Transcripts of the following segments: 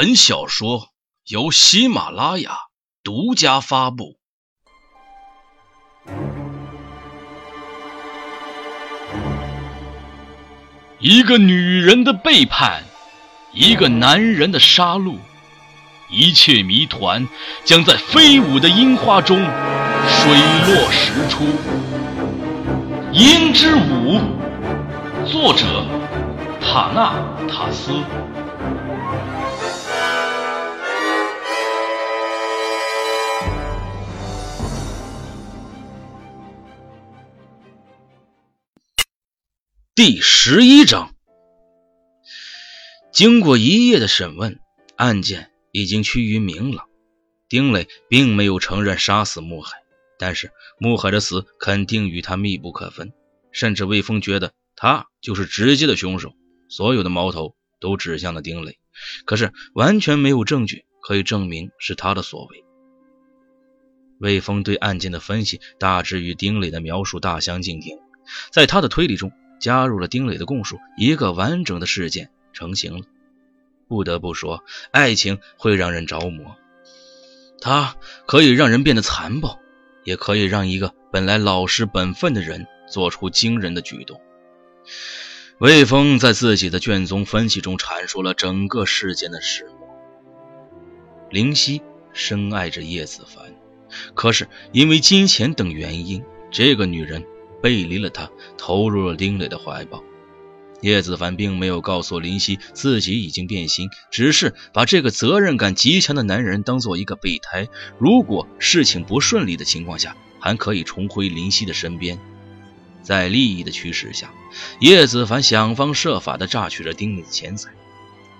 本小说由喜马拉雅独家发布。一个女人的背叛，一个男人的杀戮，一切谜团将在飞舞的樱花中水落石出。《胭脂舞》，作者塔纳塔斯。第十一章，经过一夜的审问，案件已经趋于明朗。丁磊并没有承认杀死穆海，但是穆海的死肯定与他密不可分，甚至魏峰觉得他就是直接的凶手。所有的矛头都指向了丁磊，可是完全没有证据可以证明是他的所为。魏峰对案件的分析大致与丁磊的描述大相径庭，在他的推理中。加入了丁磊的供述，一个完整的事件成型了。不得不说，爱情会让人着魔，它可以让人变得残暴，也可以让一个本来老实本分的人做出惊人的举动。魏峰在自己的卷宗分析中阐述了整个事件的始末。林夕深爱着叶子凡，可是因为金钱等原因，这个女人。背离了他，投入了丁磊的怀抱。叶子凡并没有告诉林夕自己已经变心，只是把这个责任感极强的男人当做一个备胎。如果事情不顺利的情况下，还可以重回林夕的身边。在利益的驱使下，叶子凡想方设法地榨取着丁磊的钱财。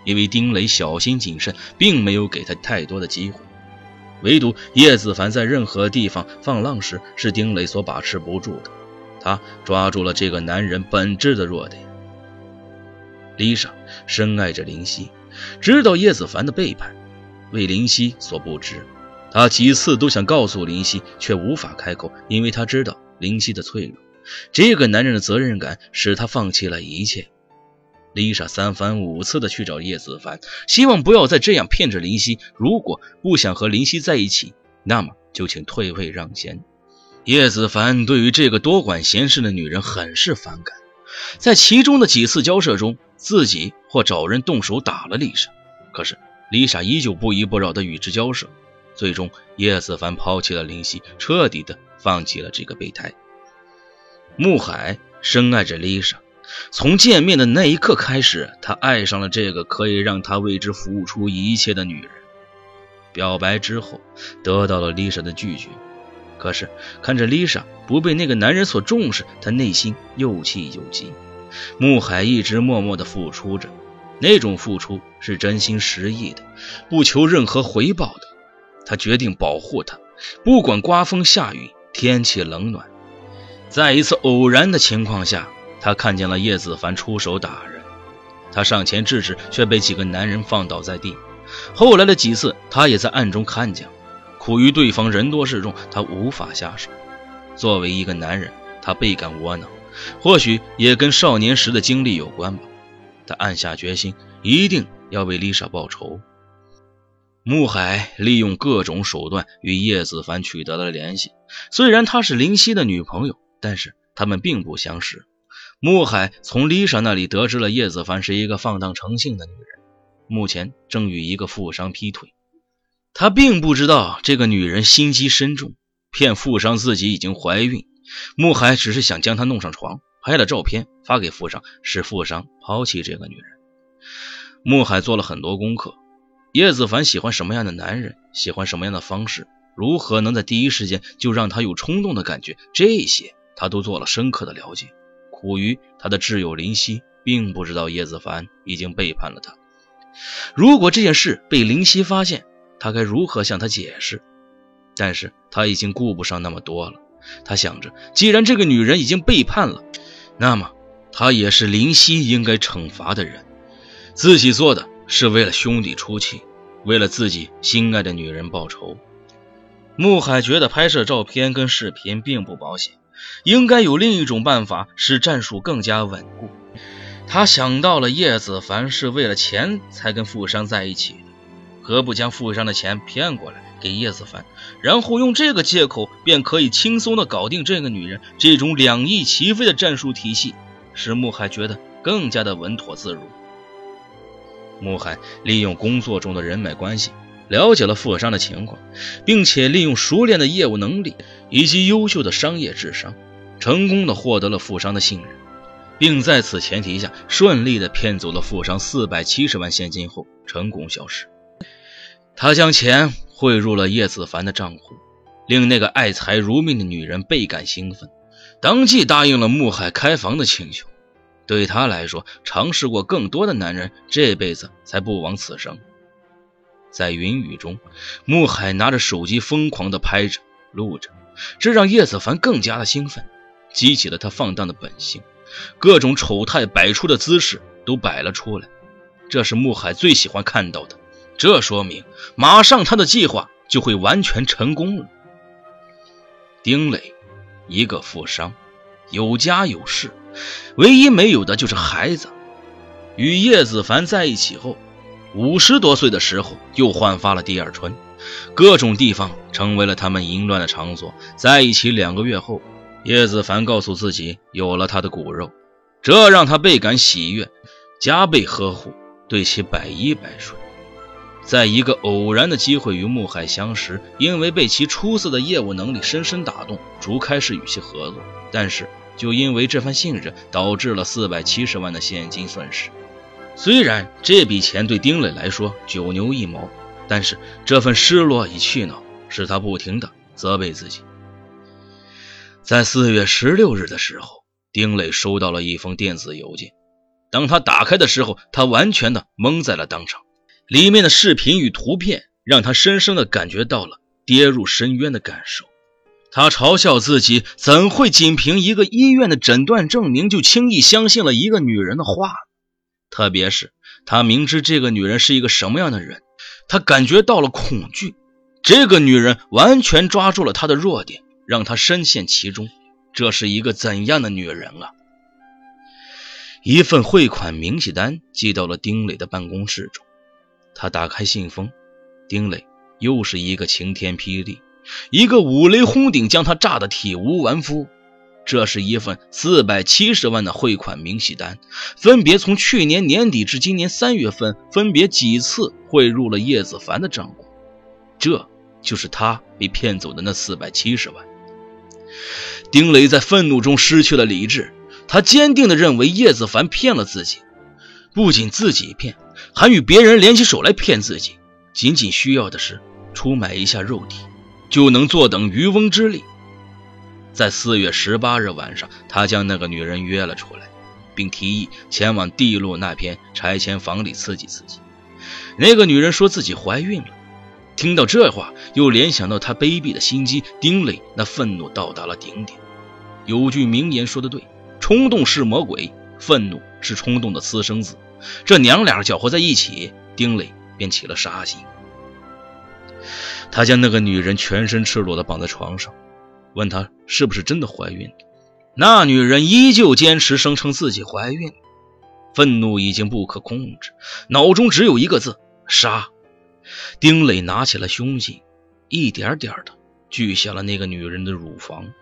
因为丁磊小心谨慎，并没有给他太多的机会。唯独叶子凡在任何地方放浪时，是丁磊所把持不住的。他抓住了这个男人本质的弱点。丽莎深爱着林夕，知道叶子凡的背叛，为林夕所不知。他几次都想告诉林夕，却无法开口，因为他知道林夕的脆弱。这个男人的责任感使他放弃了一切。丽莎三番五次的去找叶子凡，希望不要再这样骗着林夕。如果不想和林夕在一起，那么就请退位让贤。叶子凡对于这个多管闲事的女人很是反感，在其中的几次交涉中，自己或找人动手打了丽莎，可是丽莎依旧不依不饶的与之交涉。最终，叶子凡抛弃了林夕，彻底的放弃了这个备胎。穆海深爱着丽莎，从见面的那一刻开始，他爱上了这个可以让他为之付出一切的女人。表白之后，得到了丽莎的拒绝。可是看着丽莎不被那个男人所重视，他内心又气又急。穆海一直默默的付出着，那种付出是真心实意的，不求任何回报的。他决定保护她，不管刮风下雨，天气冷暖。在一次偶然的情况下，他看见了叶子凡出手打人，他上前制止，却被几个男人放倒在地。后来的几次，他也在暗中看见。苦于对方人多势众，他无法下手。作为一个男人，他倍感窝囊，或许也跟少年时的经历有关吧。他暗下决心，一定要为丽莎报仇。穆海利用各种手段与叶子凡取得了联系。虽然她是林夕的女朋友，但是他们并不相识。穆海从丽莎那里得知了叶子凡是一个放荡成性的女人，目前正与一个富商劈腿。他并不知道这个女人心机深重，骗富商自己已经怀孕。穆海只是想将她弄上床，拍了照片发给富商，使富商抛弃这个女人。穆海做了很多功课，叶子凡喜欢什么样的男人，喜欢什么样的方式，如何能在第一时间就让他有冲动的感觉，这些他都做了深刻的了解。苦于他的挚友林夕并不知道叶子凡已经背叛了他。如果这件事被林夕发现，他该如何向他解释？但是他已经顾不上那么多了。他想着，既然这个女人已经背叛了，那么他也是林夕应该惩罚的人。自己做的是为了兄弟出气，为了自己心爱的女人报仇。穆海觉得拍摄照片跟视频并不保险，应该有另一种办法使战术更加稳固。他想到了叶子凡是为了钱才跟富商在一起。何不将富商的钱骗过来给叶子凡，然后用这个借口便可以轻松的搞定这个女人？这种两翼齐飞的战术体系，使穆海觉得更加的稳妥自如。穆海利用工作中的人脉关系，了解了富商的情况，并且利用熟练的业务能力以及优秀的商业智商，成功的获得了富商的信任，并在此前提下顺利的骗走了富商四百七十万现金后，成功消失。他将钱汇入了叶子凡的账户，令那个爱财如命的女人倍感兴奋，当即答应了穆海开房的请求。对他来说，尝试过更多的男人，这辈子才不枉此生。在云雨中，穆海拿着手机疯狂地拍着、录着，这让叶子凡更加的兴奋，激起了他放荡的本性，各种丑态百出的姿势都摆了出来，这是穆海最喜欢看到的。这说明，马上他的计划就会完全成功了。丁磊，一个富商，有家有室。唯一没有的就是孩子。与叶子凡在一起后，五十多岁的时候又焕发了第二春，各种地方成为了他们淫乱的场所。在一起两个月后，叶子凡告诉自己有了他的骨肉，这让他倍感喜悦，加倍呵护，对其百依百顺。在一个偶然的机会与穆海相识，因为被其出色的业务能力深深打动，逐开始与其合作，但是。就因为这份信任，导致了四百七十万的现金损失。虽然这笔钱对丁磊来说九牛一毛，但是这份失落与气恼使他不停的责备自己。在四月十六日的时候，丁磊收到了一封电子邮件。当他打开的时候，他完全的懵在了当场。里面的视频与图片让他深深的感觉到了跌入深渊的感受。他嘲笑自己怎会仅凭一个医院的诊断证明就轻易相信了一个女人的话？特别是他明知这个女人是一个什么样的人，他感觉到了恐惧。这个女人完全抓住了他的弱点，让他深陷其中。这是一个怎样的女人啊？一份汇款明细单寄到了丁磊的办公室中，他打开信封，丁磊又是一个晴天霹雳。一个五雷轰顶，将他炸得体无完肤。这是一份四百七十万的汇款明细单，分别从去年年底至今年三月份，分别几次汇入了叶子凡的账户。这就是他被骗走的那四百七十万。丁磊在愤怒中失去了理智，他坚定地认为叶子凡骗了自己，不仅自己骗，还与别人联起手来骗自己。仅仅需要的是出卖一下肉体。就能坐等渔翁之利。在四月十八日晚上，他将那个女人约了出来，并提议前往地路那片拆迁房里刺激刺激。那个女人说自己怀孕了。听到这话，又联想到他卑鄙的心机，丁磊那愤怒到达了顶点。有句名言说的对：冲动是魔鬼，愤怒是冲动的私生子。这娘俩搅和在一起，丁磊便起了杀心。他将那个女人全身赤裸的绑在床上，问她是不是真的怀孕。那女人依旧坚持声称自己怀孕，愤怒已经不可控制，脑中只有一个字：杀。丁磊拿起了凶器，一点点的锯下了那个女人的乳房。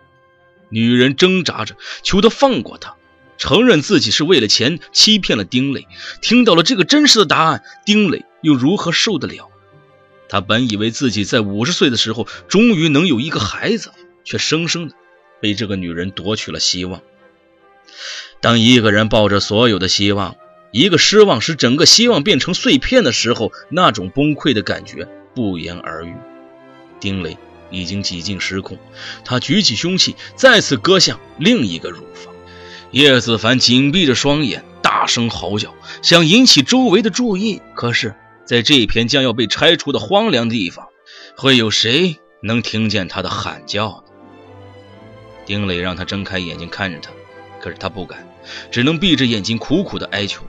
女人挣扎着求他放过她，承认自己是为了钱欺骗了丁磊。听到了这个真实的答案，丁磊又如何受得了？他本以为自己在五十岁的时候终于能有一个孩子，却生生的被这个女人夺取了希望。当一个人抱着所有的希望，一个失望使整个希望变成碎片的时候，那种崩溃的感觉不言而喻。丁磊已经几近失控，他举起凶器，再次割向另一个乳房。叶子凡紧闭着双眼，大声嚎叫，想引起周围的注意，可是。在这片将要被拆除的荒凉地方，会有谁能听见他的喊叫呢？丁磊让他睁开眼睛看着他，可是他不敢，只能闭着眼睛苦苦的哀求。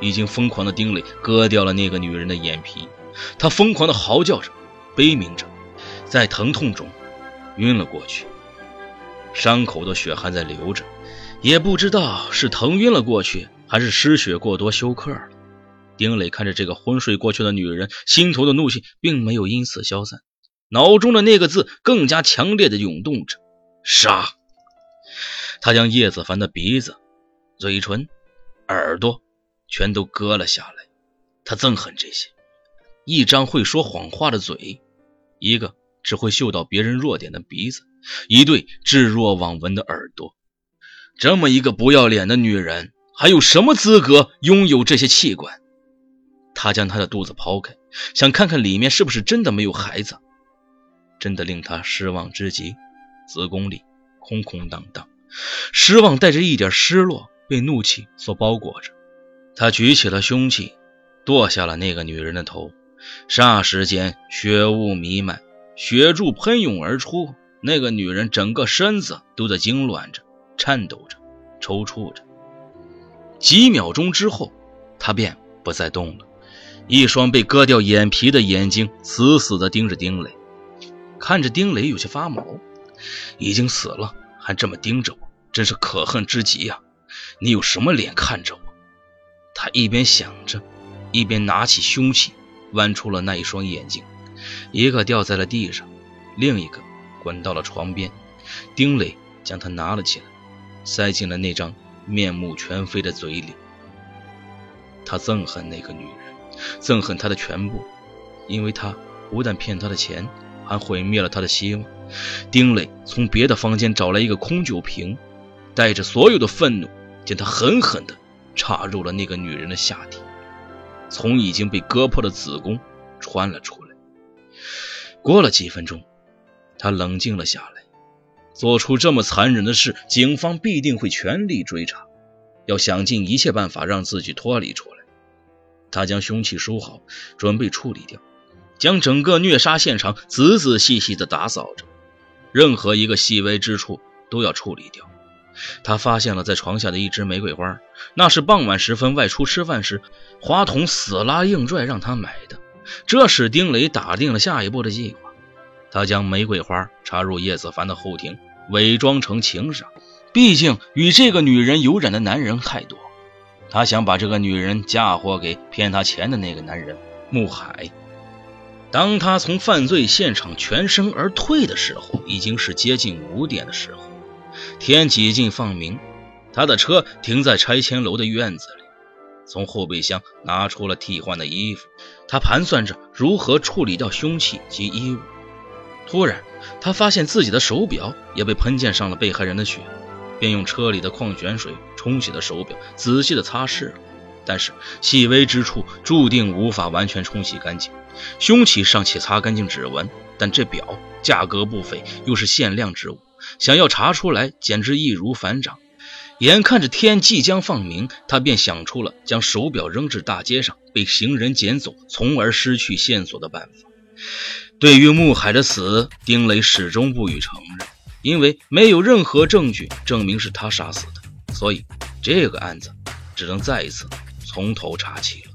已经疯狂的丁磊割掉了那个女人的眼皮，他疯狂的嚎叫着，悲鸣着，在疼痛中晕了过去。伤口的血还在流着，也不知道是疼晕了过去，还是失血过多休克了。丁磊看着这个昏睡过去的女人，心头的怒气并没有因此消散，脑中的那个字更加强烈的涌动着：杀！他将叶子凡的鼻子、嘴唇、耳朵全都割了下来。他憎恨这些一张会说谎话的嘴，一个只会嗅到别人弱点的鼻子，一对置若罔闻的耳朵。这么一个不要脸的女人，还有什么资格拥有这些器官？他将她的肚子剖开，想看看里面是不是真的没有孩子。真的令他失望之极，子宫里空空荡荡，失望带着一点失落，被怒气所包裹着。他举起了凶器。剁下了那个女人的头，霎时间血雾弥漫，血柱喷涌而出。那个女人整个身子都在痉挛着、颤抖着、抽搐着。几秒钟之后，他便不再动了，一双被割掉眼皮的眼睛死死地盯着丁磊，看着丁磊有些发毛。已经死了还这么盯着我，真是可恨之极呀！你有什么脸看着我？他一边想着。一边拿起凶器，剜出了那一双眼睛，一个掉在了地上，另一个滚到了床边。丁磊将它拿了起来，塞进了那张面目全非的嘴里。他憎恨那个女人，憎恨她的全部，因为她不但骗他的钱，还毁灭了他的希望。丁磊从别的房间找来一个空酒瓶，带着所有的愤怒，将它狠狠地插入了那个女人的下体。从已经被割破的子宫穿了出来。过了几分钟，他冷静了下来。做出这么残忍的事，警方必定会全力追查，要想尽一切办法让自己脱离出来。他将凶器收好，准备处理掉，将整个虐杀现场仔仔细细地打扫着，任何一个细微之处都要处理掉。他发现了在床下的一支玫瑰花，那是傍晚时分外出吃饭时，花童死拉硬拽让他买的。这使丁磊打定了下一步的计划。他将玫瑰花插入叶子凡的后庭，伪装成情杀。毕竟与这个女人有染的男人太多，他想把这个女人嫁祸给骗他钱的那个男人穆海。当他从犯罪现场全身而退的时候，已经是接近五点的时候。天几近放明，他的车停在拆迁楼的院子里。从后备箱拿出了替换的衣服，他盘算着如何处理掉凶器及衣物。突然，他发现自己的手表也被喷溅上了被害人的血，便用车里的矿泉水冲洗了手表，仔细的擦拭了。但是细微之处注定无法完全冲洗干净。凶器尚且擦干净指纹，但这表价格不菲，又是限量之物。想要查出来，简直易如反掌。眼看着天即将放明，他便想出了将手表扔至大街上，被行人捡走，从而失去线索的办法。对于穆海的死，丁磊始终不予承认，因为没有任何证据证明是他杀死的，所以这个案子只能再一次从头查起了。